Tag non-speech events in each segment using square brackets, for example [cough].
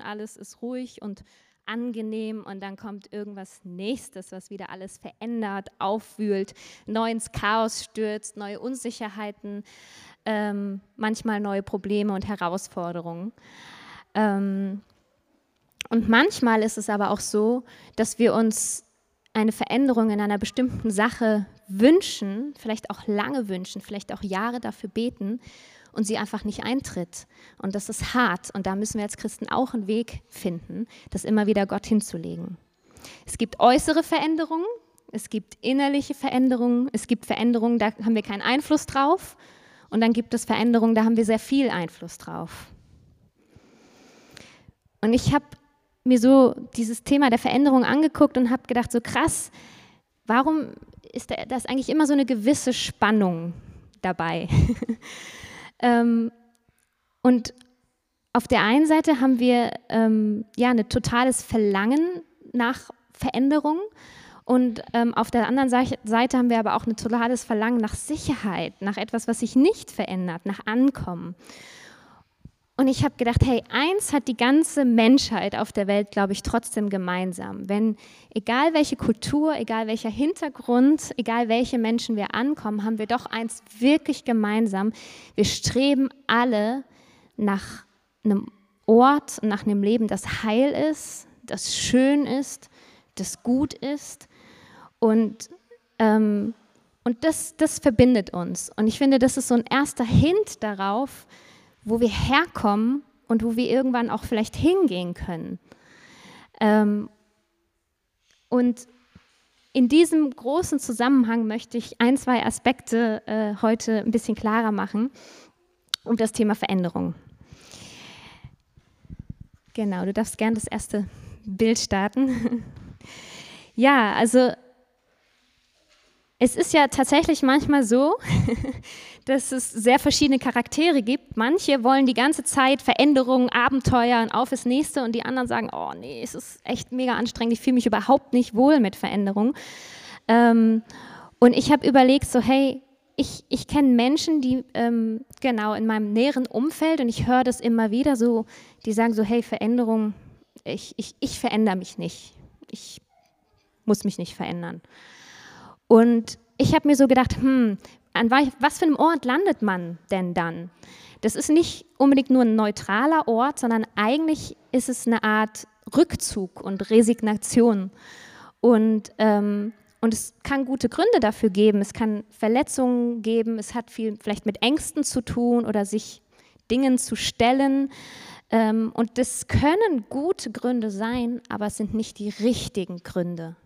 alles ist ruhig und angenehm und dann kommt irgendwas Nächstes, was wieder alles verändert, aufwühlt, neu ins Chaos stürzt, neue Unsicherheiten, ähm, manchmal neue Probleme und Herausforderungen. Ähm, und manchmal ist es aber auch so, dass wir uns eine Veränderung in einer bestimmten Sache wünschen, vielleicht auch lange wünschen, vielleicht auch Jahre dafür beten und sie einfach nicht eintritt. Und das ist hart. Und da müssen wir als Christen auch einen Weg finden, das immer wieder Gott hinzulegen. Es gibt äußere Veränderungen, es gibt innerliche Veränderungen, es gibt Veränderungen, da haben wir keinen Einfluss drauf. Und dann gibt es Veränderungen, da haben wir sehr viel Einfluss drauf. Und ich habe mir so dieses Thema der Veränderung angeguckt und habe gedacht, so krass, warum ist da ist eigentlich immer so eine gewisse Spannung dabei? [laughs] Ähm, und auf der einen Seite haben wir ähm, ja ein totales Verlangen nach Veränderung und ähm, auf der anderen Seite haben wir aber auch ein totales Verlangen nach Sicherheit, nach etwas, was sich nicht verändert, nach Ankommen. Und ich habe gedacht, hey, eins hat die ganze Menschheit auf der Welt, glaube ich, trotzdem gemeinsam. Wenn, egal welche Kultur, egal welcher Hintergrund, egal welche Menschen wir ankommen, haben wir doch eins wirklich gemeinsam. Wir streben alle nach einem Ort, nach einem Leben, das heil ist, das schön ist, das gut ist. Und, ähm, und das, das verbindet uns. Und ich finde, das ist so ein erster Hint darauf, wo wir herkommen und wo wir irgendwann auch vielleicht hingehen können. Ähm, und in diesem großen Zusammenhang möchte ich ein, zwei Aspekte äh, heute ein bisschen klarer machen um das Thema Veränderung. Genau, du darfst gern das erste Bild starten. [laughs] ja, also es ist ja tatsächlich manchmal so, [laughs] dass es sehr verschiedene Charaktere gibt. Manche wollen die ganze Zeit Veränderungen, Abenteuer und auf das nächste und die anderen sagen, oh nee, es ist echt mega anstrengend, ich fühle mich überhaupt nicht wohl mit Veränderungen. Ähm, und ich habe überlegt, so hey, ich, ich kenne Menschen, die ähm, genau in meinem näheren Umfeld und ich höre das immer wieder so, die sagen so, hey, Veränderung, ich, ich, ich verändere mich nicht. Ich muss mich nicht verändern. Und ich habe mir so gedacht, hm, an was für einem Ort landet man denn dann? Das ist nicht unbedingt nur ein neutraler Ort, sondern eigentlich ist es eine Art Rückzug und Resignation. Und, ähm, und es kann gute Gründe dafür geben. Es kann Verletzungen geben. Es hat viel vielleicht mit Ängsten zu tun oder sich Dingen zu stellen. Ähm, und das können gute Gründe sein, aber es sind nicht die richtigen Gründe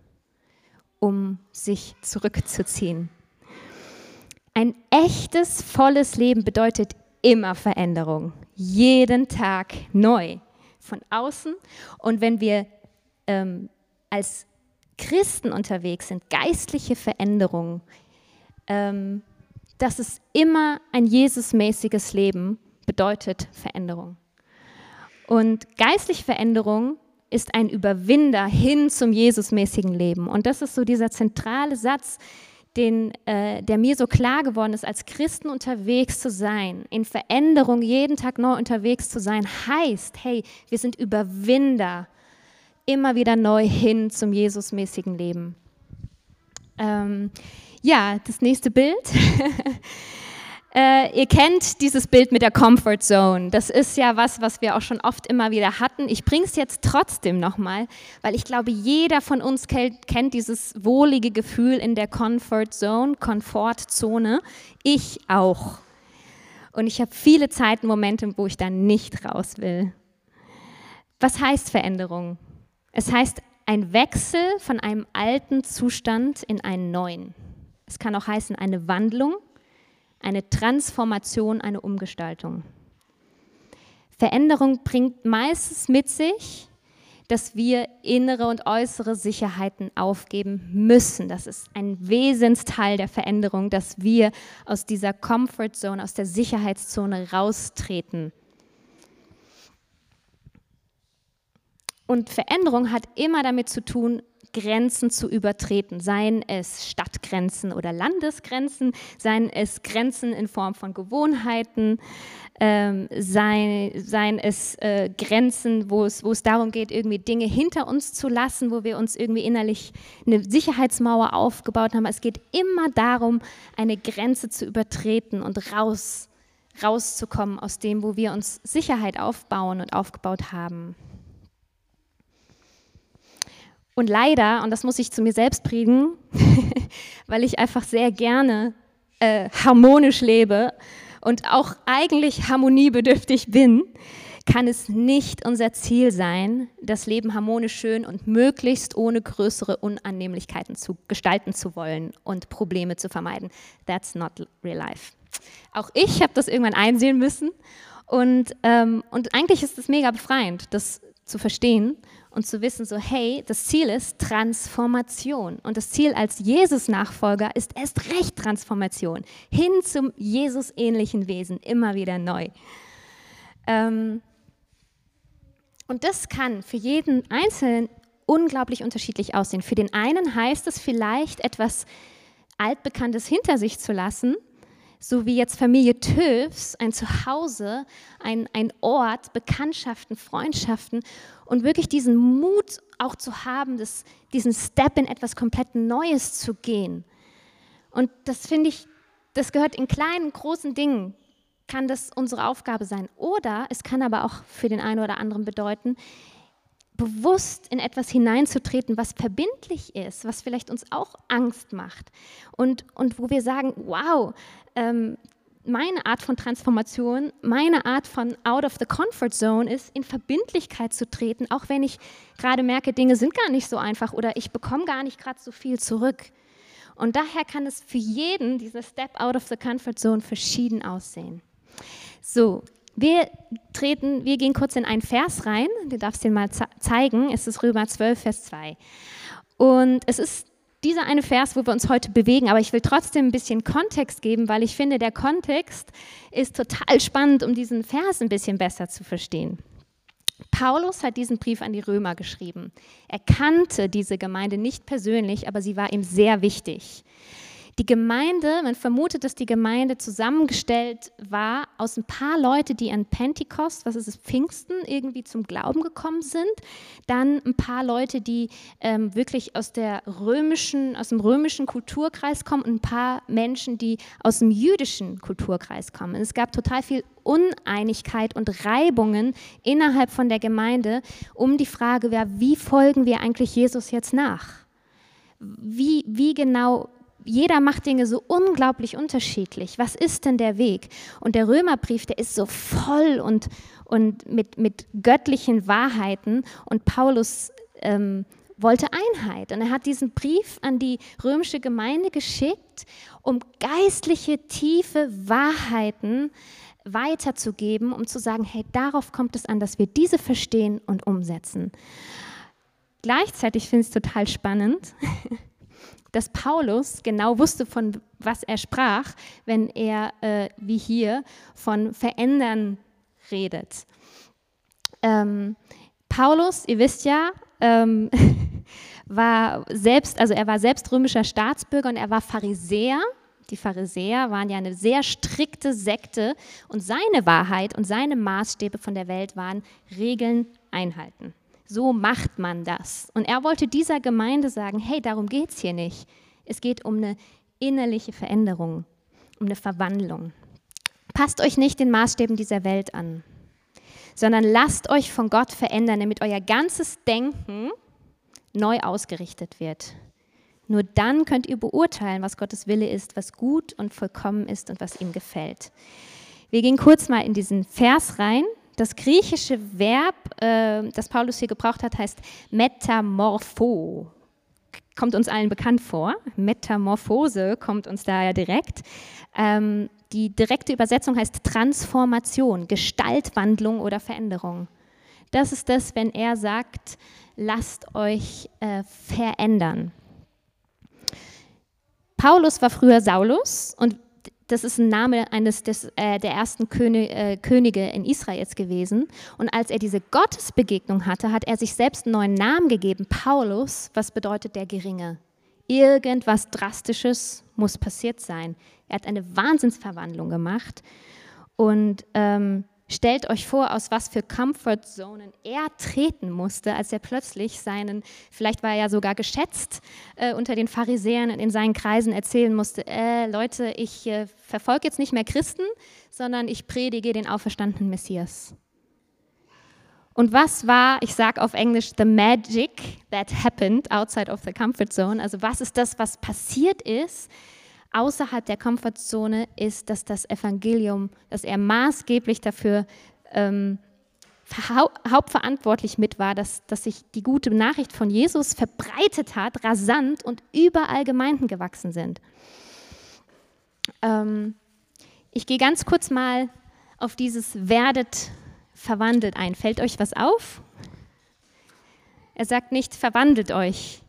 um sich zurückzuziehen. Ein echtes, volles Leben bedeutet immer Veränderung, jeden Tag neu, von außen. Und wenn wir ähm, als Christen unterwegs sind, geistliche Veränderung, ähm, das ist immer ein Jesusmäßiges Leben, bedeutet Veränderung. Und geistliche Veränderung ist ein Überwinder hin zum Jesusmäßigen Leben. Und das ist so dieser zentrale Satz, den, äh, der mir so klar geworden ist, als Christen unterwegs zu sein, in Veränderung jeden Tag neu unterwegs zu sein, heißt, hey, wir sind Überwinder immer wieder neu hin zum Jesusmäßigen Leben. Ähm, ja, das nächste Bild. [laughs] Äh, ihr kennt dieses Bild mit der Comfort Zone. Das ist ja was, was wir auch schon oft immer wieder hatten. Ich bringe es jetzt trotzdem nochmal, weil ich glaube, jeder von uns kennt, dieses wohlige Gefühl in der Comfort Zone, Komfortzone. Ich auch. Und ich habe viele Zeiten, Momente, wo ich da nicht raus will. Was heißt Veränderung? Es heißt ein Wechsel von einem alten Zustand in einen neuen. Es kann auch heißen eine Wandlung eine Transformation, eine Umgestaltung. Veränderung bringt meistens mit sich, dass wir innere und äußere Sicherheiten aufgeben müssen. Das ist ein Wesensteil der Veränderung, dass wir aus dieser Comfort Zone, aus der Sicherheitszone raustreten. Und Veränderung hat immer damit zu tun, Grenzen zu übertreten, seien es Stadtgrenzen, oder Landesgrenzen, seien es Grenzen in Form von Gewohnheiten, ähm, sei, seien es äh, Grenzen, wo es, wo es darum geht, irgendwie Dinge hinter uns zu lassen, wo wir uns irgendwie innerlich eine Sicherheitsmauer aufgebaut haben. Es geht immer darum, eine Grenze zu übertreten und raus, rauszukommen aus dem, wo wir uns Sicherheit aufbauen und aufgebaut haben. Und leider, und das muss ich zu mir selbst predigen, [laughs] weil ich einfach sehr gerne äh, harmonisch lebe und auch eigentlich harmoniebedürftig bin, kann es nicht unser Ziel sein, das Leben harmonisch schön und möglichst ohne größere Unannehmlichkeiten zu gestalten zu wollen und Probleme zu vermeiden. That's not real life. Auch ich habe das irgendwann einsehen müssen und, ähm, und eigentlich ist es mega befreiend, das zu verstehen und zu wissen, so hey, das Ziel ist Transformation. Und das Ziel als Jesus-Nachfolger ist erst recht Transformation hin zum Jesus-ähnlichen Wesen, immer wieder neu. Ähm, und das kann für jeden Einzelnen unglaublich unterschiedlich aussehen. Für den einen heißt es vielleicht, etwas Altbekanntes hinter sich zu lassen so wie jetzt Familie Töfs, ein Zuhause, ein, ein Ort, Bekanntschaften, Freundschaften und wirklich diesen Mut auch zu haben, das, diesen Step in etwas komplett Neues zu gehen. Und das finde ich, das gehört in kleinen, großen Dingen, kann das unsere Aufgabe sein. Oder es kann aber auch für den einen oder anderen bedeuten, bewusst in etwas hineinzutreten, was verbindlich ist, was vielleicht uns auch Angst macht und, und wo wir sagen, wow, ähm, meine Art von Transformation, meine Art von out of the comfort zone ist, in Verbindlichkeit zu treten, auch wenn ich gerade merke, Dinge sind gar nicht so einfach oder ich bekomme gar nicht gerade so viel zurück. Und daher kann es für jeden, dieser Step out of the comfort zone, verschieden aussehen. So, wir treten, wir gehen kurz in einen Vers rein. Du darfst den mal zeigen. Es ist Römer 12, Vers 2. Und es ist dieser eine Vers, wo wir uns heute bewegen, aber ich will trotzdem ein bisschen Kontext geben, weil ich finde, der Kontext ist total spannend, um diesen Vers ein bisschen besser zu verstehen. Paulus hat diesen Brief an die Römer geschrieben. Er kannte diese Gemeinde nicht persönlich, aber sie war ihm sehr wichtig. Die Gemeinde, man vermutet, dass die Gemeinde zusammengestellt war aus ein paar Leute, die an Pentekost, was ist es, Pfingsten, irgendwie zum Glauben gekommen sind. Dann ein paar Leute, die ähm, wirklich aus, der römischen, aus dem römischen Kulturkreis kommen und ein paar Menschen, die aus dem jüdischen Kulturkreis kommen. es gab total viel Uneinigkeit und Reibungen innerhalb von der Gemeinde um die Frage, wie folgen wir eigentlich Jesus jetzt nach? Wie, wie genau jeder macht Dinge so unglaublich unterschiedlich. Was ist denn der Weg? Und der Römerbrief, der ist so voll und, und mit, mit göttlichen Wahrheiten. Und Paulus ähm, wollte Einheit. Und er hat diesen Brief an die römische Gemeinde geschickt, um geistliche, tiefe Wahrheiten weiterzugeben, um zu sagen, hey, darauf kommt es an, dass wir diese verstehen und umsetzen. Gleichzeitig finde ich es total spannend, [laughs] dass Paulus genau wusste, von was er sprach, wenn er, äh, wie hier, von Verändern redet. Ähm, Paulus, ihr wisst ja, ähm, [laughs] war selbst, also er war selbst römischer Staatsbürger und er war Pharisäer. Die Pharisäer waren ja eine sehr strikte Sekte und seine Wahrheit und seine Maßstäbe von der Welt waren Regeln einhalten. So macht man das. Und er wollte dieser Gemeinde sagen, hey, darum geht es hier nicht. Es geht um eine innerliche Veränderung, um eine Verwandlung. Passt euch nicht den Maßstäben dieser Welt an, sondern lasst euch von Gott verändern, damit euer ganzes Denken neu ausgerichtet wird. Nur dann könnt ihr beurteilen, was Gottes Wille ist, was gut und vollkommen ist und was ihm gefällt. Wir gehen kurz mal in diesen Vers rein. Das griechische Verb, äh, das Paulus hier gebraucht hat, heißt metamorpho. Kommt uns allen bekannt vor. Metamorphose kommt uns da ja direkt. Ähm, die direkte Übersetzung heißt Transformation, Gestaltwandlung oder Veränderung. Das ist das, wenn er sagt, lasst euch äh, verändern. Paulus war früher Saulus und das ist ein Name eines des, äh, der ersten König, äh, Könige in Israels gewesen. Und als er diese Gottesbegegnung hatte, hat er sich selbst einen neuen Namen gegeben, Paulus, was bedeutet der Geringe. Irgendwas Drastisches muss passiert sein. Er hat eine Wahnsinnsverwandlung gemacht. Und ähm, stellt euch vor, aus was für Comfortzonen er treten musste, als er plötzlich seinen, vielleicht war er ja sogar geschätzt äh, unter den Pharisäern in seinen Kreisen erzählen musste, äh, Leute, ich äh, verfolge jetzt nicht mehr Christen, sondern ich predige den auferstandenen Messias. Und was war, ich sage auf Englisch, the magic that happened outside of the comfort zone? Also was ist das, was passiert ist außerhalb der Komfortzone, ist, dass das Evangelium, dass er maßgeblich dafür ähm, hauptverantwortlich mit war, dass, dass sich die gute Nachricht von Jesus verbreitet hat, rasant und überall Gemeinden gewachsen sind. Ähm, ich gehe ganz kurz mal auf dieses werdet verwandelt ein. Fällt euch was auf? Er sagt nicht, verwandelt euch.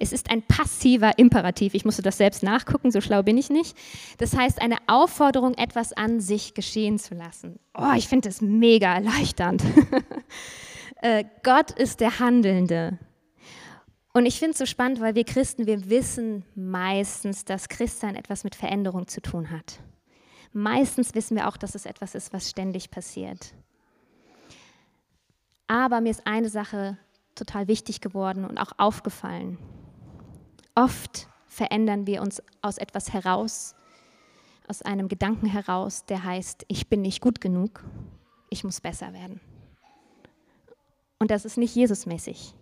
Es ist ein passiver Imperativ. Ich musste das selbst nachgucken, so schlau bin ich nicht. Das heißt, eine Aufforderung, etwas an sich geschehen zu lassen. Oh, ich finde das mega erleichternd. [laughs] Äh, Gott ist der Handelnde. Und ich finde es so spannend, weil wir Christen, wir wissen meistens, dass Christsein etwas mit Veränderung zu tun hat. Meistens wissen wir auch, dass es etwas ist, was ständig passiert. Aber mir ist eine Sache total wichtig geworden und auch aufgefallen. Oft verändern wir uns aus etwas heraus, aus einem Gedanken heraus, der heißt, ich bin nicht gut genug, ich muss besser werden. Und das ist nicht Jesusmäßig.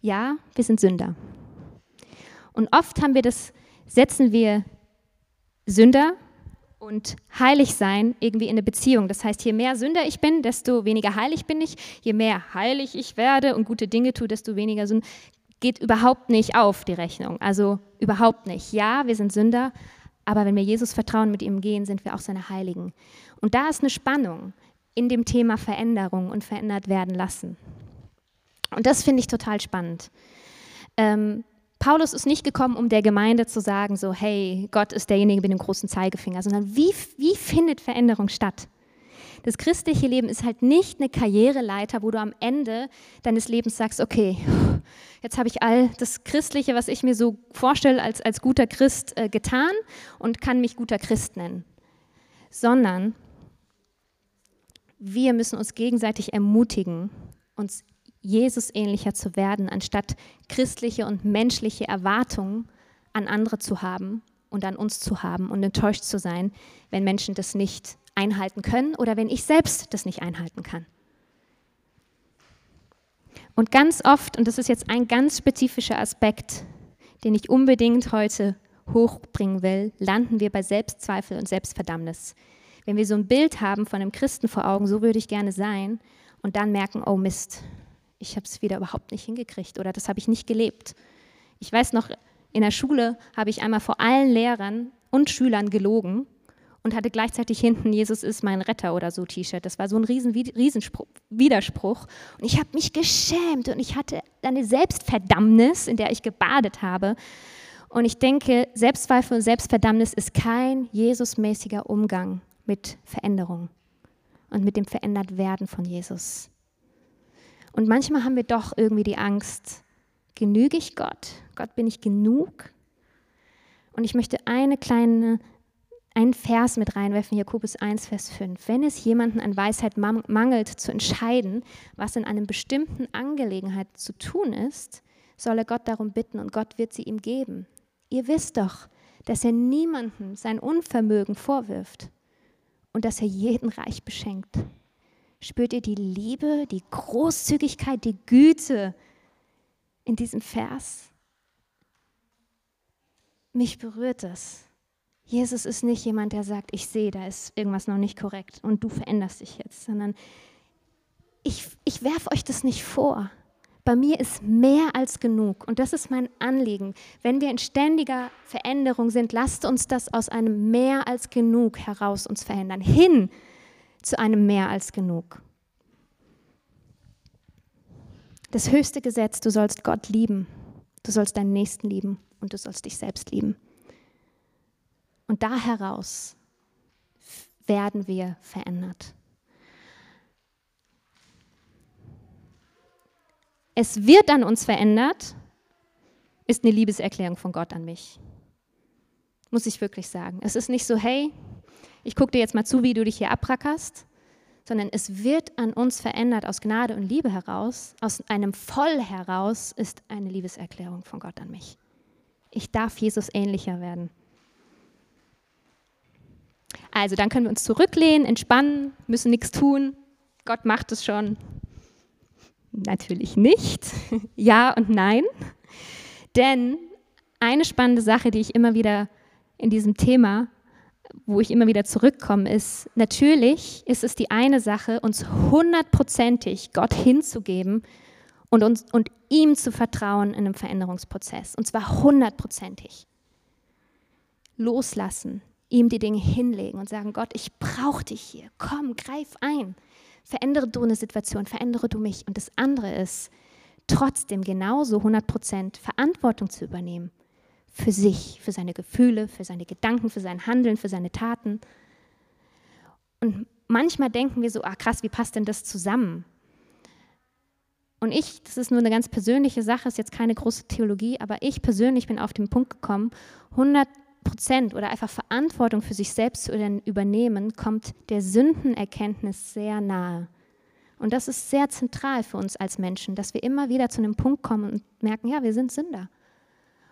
Ja, wir sind Sünder. Und oft haben wir das, setzen wir Sünder und heilig sein irgendwie in eine Beziehung. Das heißt, je mehr Sünder ich bin, desto weniger heilig bin ich. Je mehr heilig ich werde und gute Dinge tue, desto weniger Sünder. Geht überhaupt nicht auf, die Rechnung. Also überhaupt nicht. Ja, wir sind Sünder, aber wenn wir Jesus vertrauen, mit ihm gehen, sind wir auch seine Heiligen. Und da ist eine Spannung in dem Thema Veränderung und verändert werden lassen. Und das finde ich total spannend. Ähm, Paulus ist nicht gekommen, um der Gemeinde zu sagen, so, hey, Gott ist derjenige mit dem großen Zeigefinger, sondern wie, wie findet Veränderung statt? Das christliche Leben ist halt nicht eine Karriereleiter, wo du am Ende deines Lebens sagst, okay, jetzt habe ich all das Christliche, was ich mir so vorstelle als, als guter Christ äh, getan und kann mich guter Christ nennen. Sondern wir müssen uns gegenseitig ermutigen, uns Jesus ähnlicher zu werden, anstatt christliche und menschliche Erwartungen an andere zu haben und an uns zu haben und enttäuscht zu sein, wenn Menschen das nicht einhalten können oder wenn ich selbst das nicht einhalten kann. Und ganz oft, und das ist jetzt ein ganz spezifischer Aspekt, den ich unbedingt heute hochbringen will, landen wir bei Selbstzweifel und Selbstverdammnis. Wenn wir so ein Bild haben von einem Christen vor Augen, so würde ich gerne sein, und dann merken, oh Mist, ich habe es wieder überhaupt nicht hingekriegt oder das habe ich nicht gelebt. Ich weiß noch, in der Schule habe ich einmal vor allen Lehrern und Schülern gelogen und hatte gleichzeitig hinten Jesus ist mein Retter oder so T-Shirt. Das war so ein riesen Widerspruch. Und ich habe mich geschämt und ich hatte eine Selbstverdammnis, in der ich gebadet habe. Und ich denke, Selbstzweifel und Selbstverdammnis ist kein Jesusmäßiger Umgang mit Veränderung und mit dem Verändertwerden von Jesus. Und manchmal haben wir doch irgendwie die Angst, genüge ich Gott? Gott, bin ich genug? Und ich möchte eine kleine, einen Vers mit reinwerfen, Jakobus 1, Vers 5. Wenn es jemanden an Weisheit mangelt, zu entscheiden, was in einer bestimmten Angelegenheit zu tun ist, soll er Gott darum bitten und Gott wird sie ihm geben. Ihr wisst doch, dass er niemandem sein Unvermögen vorwirft und dass er jeden reich beschenkt. Spürt ihr die Liebe, die Großzügigkeit, die Güte in diesem Vers? Mich berührt das. Jesus ist nicht jemand, der sagt, ich sehe, da ist irgendwas noch nicht korrekt und du veränderst dich jetzt, sondern ich, ich werfe euch das nicht vor. Bei mir ist mehr als genug und das ist mein Anliegen. Wenn wir in ständiger Veränderung sind, lasst uns das aus einem mehr als genug heraus uns verändern, hin zu einem mehr als genug. Das höchste Gesetz, du sollst Gott lieben, du sollst deinen Nächsten lieben und du sollst dich selbst lieben. Und da heraus werden wir verändert. Es wird an uns verändert ist eine Liebeserklärung von Gott an mich. Muss ich wirklich sagen. Es ist nicht so, hey, ich gucke dir jetzt mal zu, wie du dich hier abrackerst, sondern es wird an uns verändert aus Gnade und Liebe heraus, aus einem Voll heraus ist eine Liebeserklärung von Gott an mich. Ich darf Jesus ähnlicher werden. Also dann können wir uns zurücklehnen, entspannen, müssen nichts tun. Gott macht es schon. Natürlich nicht. [laughs] ja und nein. Denn eine spannende Sache, die ich immer wieder in diesem Thema, wo ich immer wieder zurückkomme, ist, natürlich ist es die eine Sache, uns hundertprozentig Gott hinzugeben und, uns, und ihm zu vertrauen in einem Veränderungsprozess. Und zwar hundertprozentig. Loslassen, ihm die Dinge hinlegen und sagen, Gott, ich brauche dich hier. Komm, greif ein. Verändere du eine Situation, verändere du mich. Und das andere ist, trotzdem genauso 100% Verantwortung zu übernehmen. Für sich, für seine Gefühle, für seine Gedanken, für sein Handeln, für seine Taten. Und manchmal denken wir so, ah krass, wie passt denn das zusammen? Und ich, das ist nur eine ganz persönliche Sache, ist jetzt keine große Theologie, aber ich persönlich bin auf den Punkt gekommen, 100 Prozent oder einfach Verantwortung für sich selbst zu übernehmen, kommt der Sündenerkenntnis sehr nahe. Und das ist sehr zentral für uns als Menschen, dass wir immer wieder zu einem Punkt kommen und merken, ja, wir sind Sünder.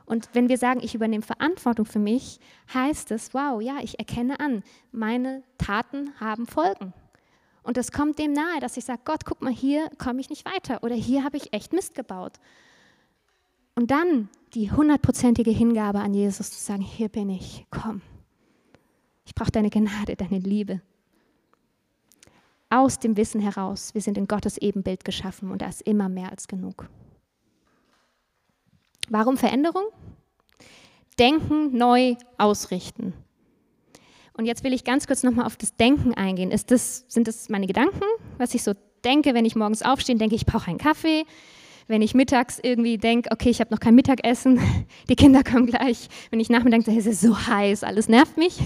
Und wenn wir sagen, ich übernehme Verantwortung für mich, heißt es, wow, ja, ich erkenne an, meine Taten haben Folgen. Und das kommt dem nahe, dass ich sage, Gott, guck mal, hier komme ich nicht weiter oder hier habe ich echt Mist gebaut. Und dann die hundertprozentige Hingabe an Jesus zu sagen, hier bin ich, komm. Ich brauche deine Gnade, deine Liebe. Aus dem Wissen heraus, wir sind in Gottes Ebenbild geschaffen und da ist immer mehr als genug. Warum Veränderung? Denken neu ausrichten. Und jetzt will ich ganz kurz nochmal auf das Denken eingehen. Das, sind das meine Gedanken, was ich so denke, wenn ich morgens aufstehe, denke ich, brauche einen Kaffee. Wenn ich mittags irgendwie denke, okay, ich habe noch kein Mittagessen, [laughs] die Kinder kommen gleich. Wenn ich nachmittags denke, es ist so heiß, alles nervt mich.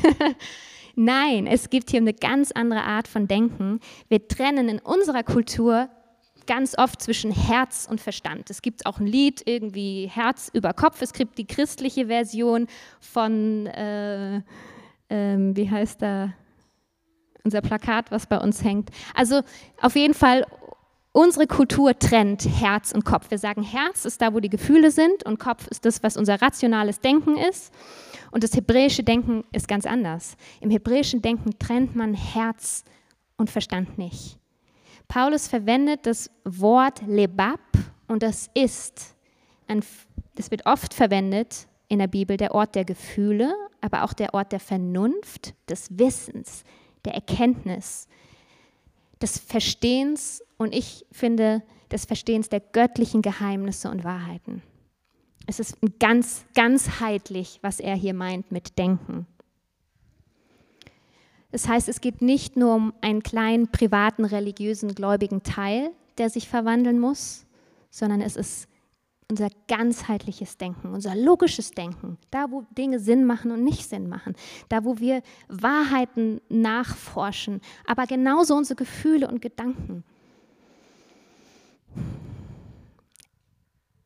[laughs] Nein, es gibt hier eine ganz andere Art von Denken. Wir trennen in unserer Kultur ganz oft zwischen Herz und Verstand. Es gibt auch ein Lied, irgendwie Herz über Kopf. Es gibt die christliche Version von äh, ähm, wie heißt da, unser Plakat, was bei uns hängt. Also auf jeden Fall, unsere Kultur trennt Herz und Kopf. Wir sagen, Herz ist da, wo die Gefühle sind und Kopf ist das, was unser rationales Denken ist. Und das hebräische Denken ist ganz anders. Im hebräischen Denken trennt man Herz und Verstand nicht. Paulus verwendet das Wort Lebab und das ist, das wird oft verwendet in der Bibel, der Ort der Gefühle, aber auch der Ort der Vernunft, des Wissens, der Erkenntnis, des Verstehens und ich finde des Verstehens der göttlichen Geheimnisse und Wahrheiten. Es ist ganz, ganzheitlich, was er hier meint mit Denken. Das heißt, es geht nicht nur um einen kleinen privaten religiösen gläubigen Teil, der sich verwandeln muss, sondern es ist unser ganzheitliches Denken, unser logisches Denken, da wo Dinge Sinn machen und nicht Sinn machen, da wo wir Wahrheiten nachforschen, aber genauso unsere Gefühle und Gedanken.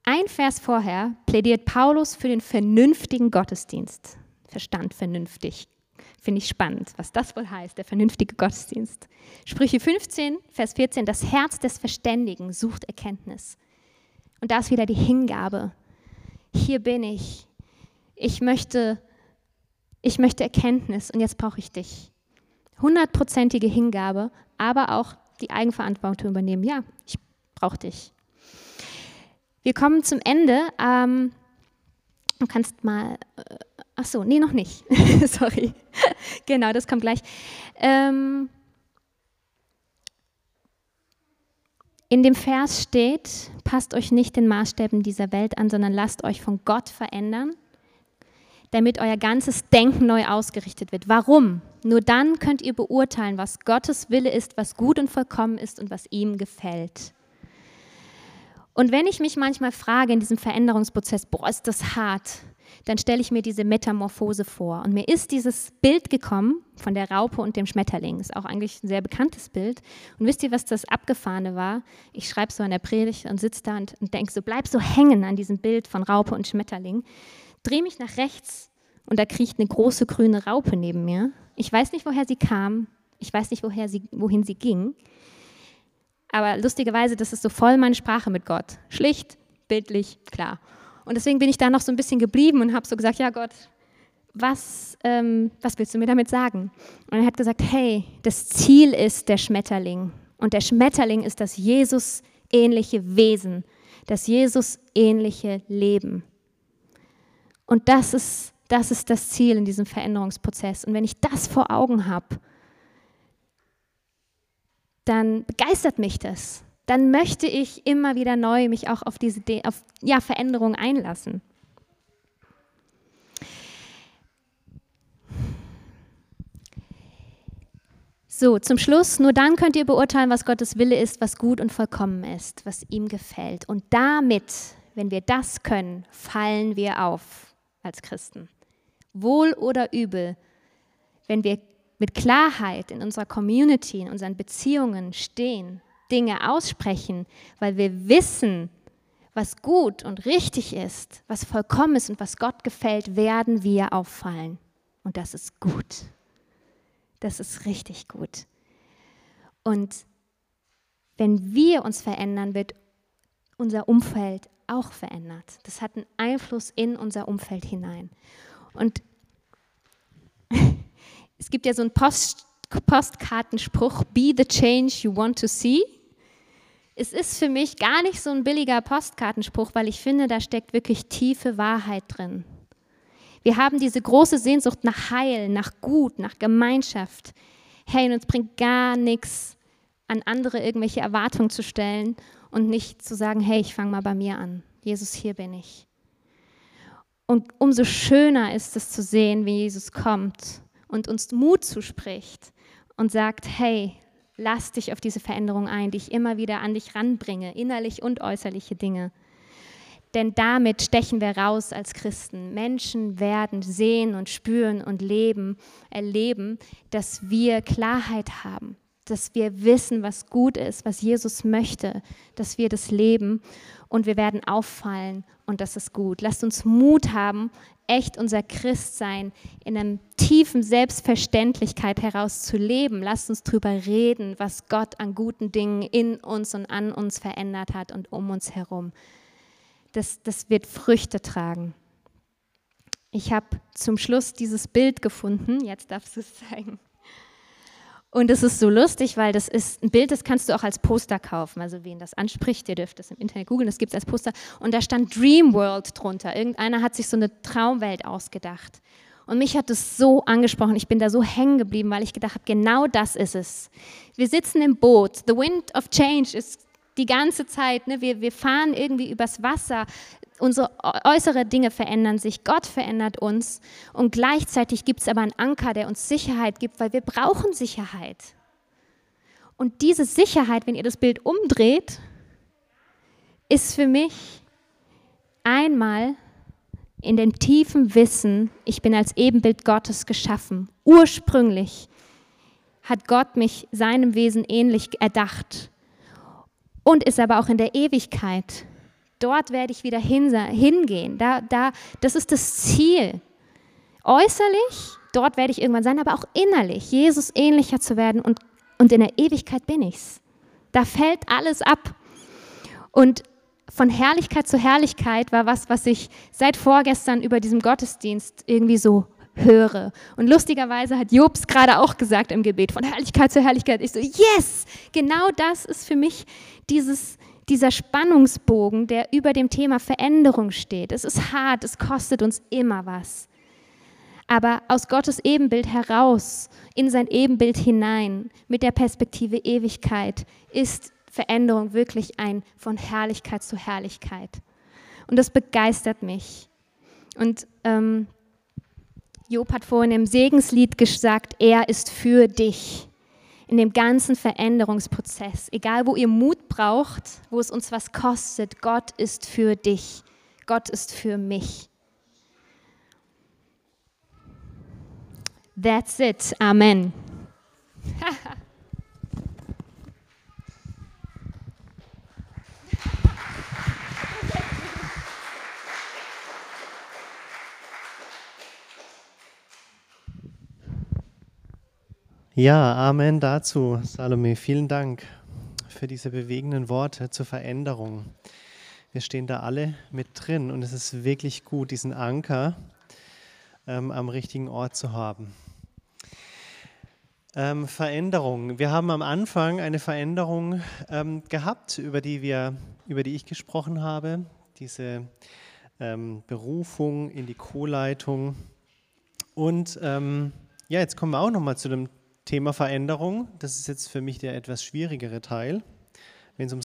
Ein Vers vorher plädiert Paulus für den vernünftigen Gottesdienst. Verstand vernünftig. Finde ich spannend, was das wohl heißt, der vernünftige Gottesdienst. Sprüche 15, Vers 14, das Herz des Verständigen sucht Erkenntnis und da ist wieder die Hingabe. Hier bin ich. Ich möchte, ich möchte Erkenntnis und jetzt brauche ich dich. Hundertprozentige Hingabe, aber auch die Eigenverantwortung übernehmen. Ja, ich brauche dich. Wir kommen zum Ende. Ähm, du kannst mal. Äh, ach so, nee, noch nicht. [laughs] Sorry. genau, das kommt gleich. Ähm, In dem Vers steht, passt euch nicht den Maßstäben dieser Welt an, sondern lasst euch von Gott verändern, damit euer ganzes Denken neu ausgerichtet wird. Warum? Nur dann könnt ihr beurteilen, was Gottes Wille ist, was gut und vollkommen ist und was ihm gefällt. Und wenn ich mich manchmal frage in diesem Veränderungsprozess, boah, ist das hart, dann stelle ich mir diese Metamorphose vor. Und mir ist dieses Bild gekommen von der Raupe und dem Schmetterling. Ist auch eigentlich ein sehr bekanntes Bild. Und wisst ihr, was das Abgefahrene war? Ich schreibe so an der Predigt und sitze da und, und denke so, bleib so hängen an diesem Bild von Raupe und Schmetterling. Drehe mich nach rechts und da kriecht eine große grüne Raupe neben mir. Ich weiß nicht, woher sie kam. Ich weiß nicht, woher sie, wohin sie ging. Aber lustigerweise, das ist so voll meine Sprache mit Gott. Schlicht, bildlich, klar. Und deswegen bin ich da noch so ein bisschen geblieben und habe so gesagt, ja Gott, was, ähm, was willst du mir damit sagen? Und er hat gesagt, hey, das Ziel ist der Schmetterling. Und der Schmetterling ist das Jesus-ähnliche Wesen, das Jesus-ähnliche Leben. Und das ist, das ist das Ziel in diesem Veränderungsprozess. Und wenn ich das vor Augen habe, dann begeistert mich das dann möchte ich immer wieder neu mich auch auf diese auf, ja, Veränderung einlassen. So, zum Schluss, nur dann könnt ihr beurteilen, was Gottes Wille ist, was gut und vollkommen ist, was ihm gefällt. Und damit, wenn wir das können, fallen wir auf als Christen. Wohl oder übel, wenn wir mit Klarheit in unserer Community, in unseren Beziehungen stehen Dinge aussprechen, weil wir wissen, was gut und richtig ist, was vollkommen ist und was Gott gefällt, werden wir auffallen. Und das ist gut. Das ist richtig gut. Und wenn wir uns verändern, wird unser Umfeld auch verändert. Das hat einen Einfluss in unser Umfeld hinein. Und [laughs] es gibt ja so einen Post Postkartenspruch, Be the change you want to see. Es ist für mich gar nicht so ein billiger Postkartenspruch, weil ich finde, da steckt wirklich tiefe Wahrheit drin. Wir haben diese große Sehnsucht nach Heil, nach Gut, nach Gemeinschaft. Hey, und uns bringt gar nichts, an andere irgendwelche Erwartungen zu stellen und nicht zu sagen, hey, ich fange mal bei mir an. Jesus, hier bin ich. Und umso schöner ist es zu sehen, wie Jesus kommt und uns Mut zuspricht und sagt, hey, lass dich auf diese Veränderung ein, die ich immer wieder an dich ranbringe, innerlich und äußerliche Dinge. Denn damit stechen wir raus als Christen. Menschen werden sehen und spüren und leben, erleben, dass wir Klarheit haben, dass wir wissen, was gut ist, was Jesus möchte, dass wir das leben und wir werden auffallen und das ist gut. Lasst uns Mut haben, echt unser Christsein in einer tiefen Selbstverständlichkeit heraus zu leben. Lasst uns darüber reden, was Gott an guten Dingen in uns und an uns verändert hat und um uns herum. Das, das wird Früchte tragen. Ich habe zum Schluss dieses Bild gefunden. Jetzt darfst du es zeigen. Und es ist so lustig, weil das ist ein Bild, das kannst du auch als Poster kaufen. Also wen das anspricht, ihr dürft das im Internet googeln, das gibt es als Poster. Und da stand Dream World drunter. Irgendeiner hat sich so eine Traumwelt ausgedacht. Und mich hat es so angesprochen, ich bin da so hängen geblieben, weil ich gedacht habe, genau das ist es. Wir sitzen im Boot, the wind of change ist die ganze Zeit, ne? wir, wir fahren irgendwie übers Wasser, unsere äußeren Dinge verändern sich, Gott verändert uns und gleichzeitig gibt es aber einen Anker, der uns Sicherheit gibt, weil wir brauchen Sicherheit. Und diese Sicherheit, wenn ihr das Bild umdreht, ist für mich einmal in dem tiefen Wissen, ich bin als Ebenbild Gottes geschaffen. Ursprünglich hat Gott mich seinem Wesen ähnlich erdacht und ist aber auch in der Ewigkeit dort werde ich wieder hingehen. Da, da, das ist das Ziel. Äußerlich, dort werde ich irgendwann sein, aber auch innerlich, Jesus ähnlicher zu werden und, und in der Ewigkeit bin ich's. Da fällt alles ab. Und von Herrlichkeit zu Herrlichkeit war was, was ich seit vorgestern über diesem Gottesdienst irgendwie so höre. Und lustigerweise hat Jobs gerade auch gesagt im Gebet, von Herrlichkeit zu Herrlichkeit. Ich so, yes, genau das ist für mich dieses, dieser Spannungsbogen, der über dem Thema Veränderung steht. Es ist hart, es kostet uns immer was. Aber aus Gottes Ebenbild heraus, in sein Ebenbild hinein, mit der Perspektive Ewigkeit, ist Veränderung wirklich ein von Herrlichkeit zu Herrlichkeit. Und das begeistert mich. Und ähm, Job hat vorhin im Segenslied gesagt, er ist für dich in dem ganzen Veränderungsprozess. Egal, wo ihr Mut braucht, wo es uns was kostet, Gott ist für dich. Gott ist für mich. That's it. Amen. [laughs] Ja, Amen dazu, Salome. Vielen Dank für diese bewegenden Worte zur Veränderung. Wir stehen da alle mit drin und es ist wirklich gut, diesen Anker ähm, am richtigen Ort zu haben. Ähm, Veränderung. Wir haben am Anfang eine Veränderung ähm, gehabt, über die, wir, über die ich gesprochen habe, diese ähm, Berufung in die Co-Leitung. Und ähm, ja, jetzt kommen wir auch nochmal zu dem Thema Veränderung. Das ist jetzt für mich der etwas schwierigere Teil, wenn es um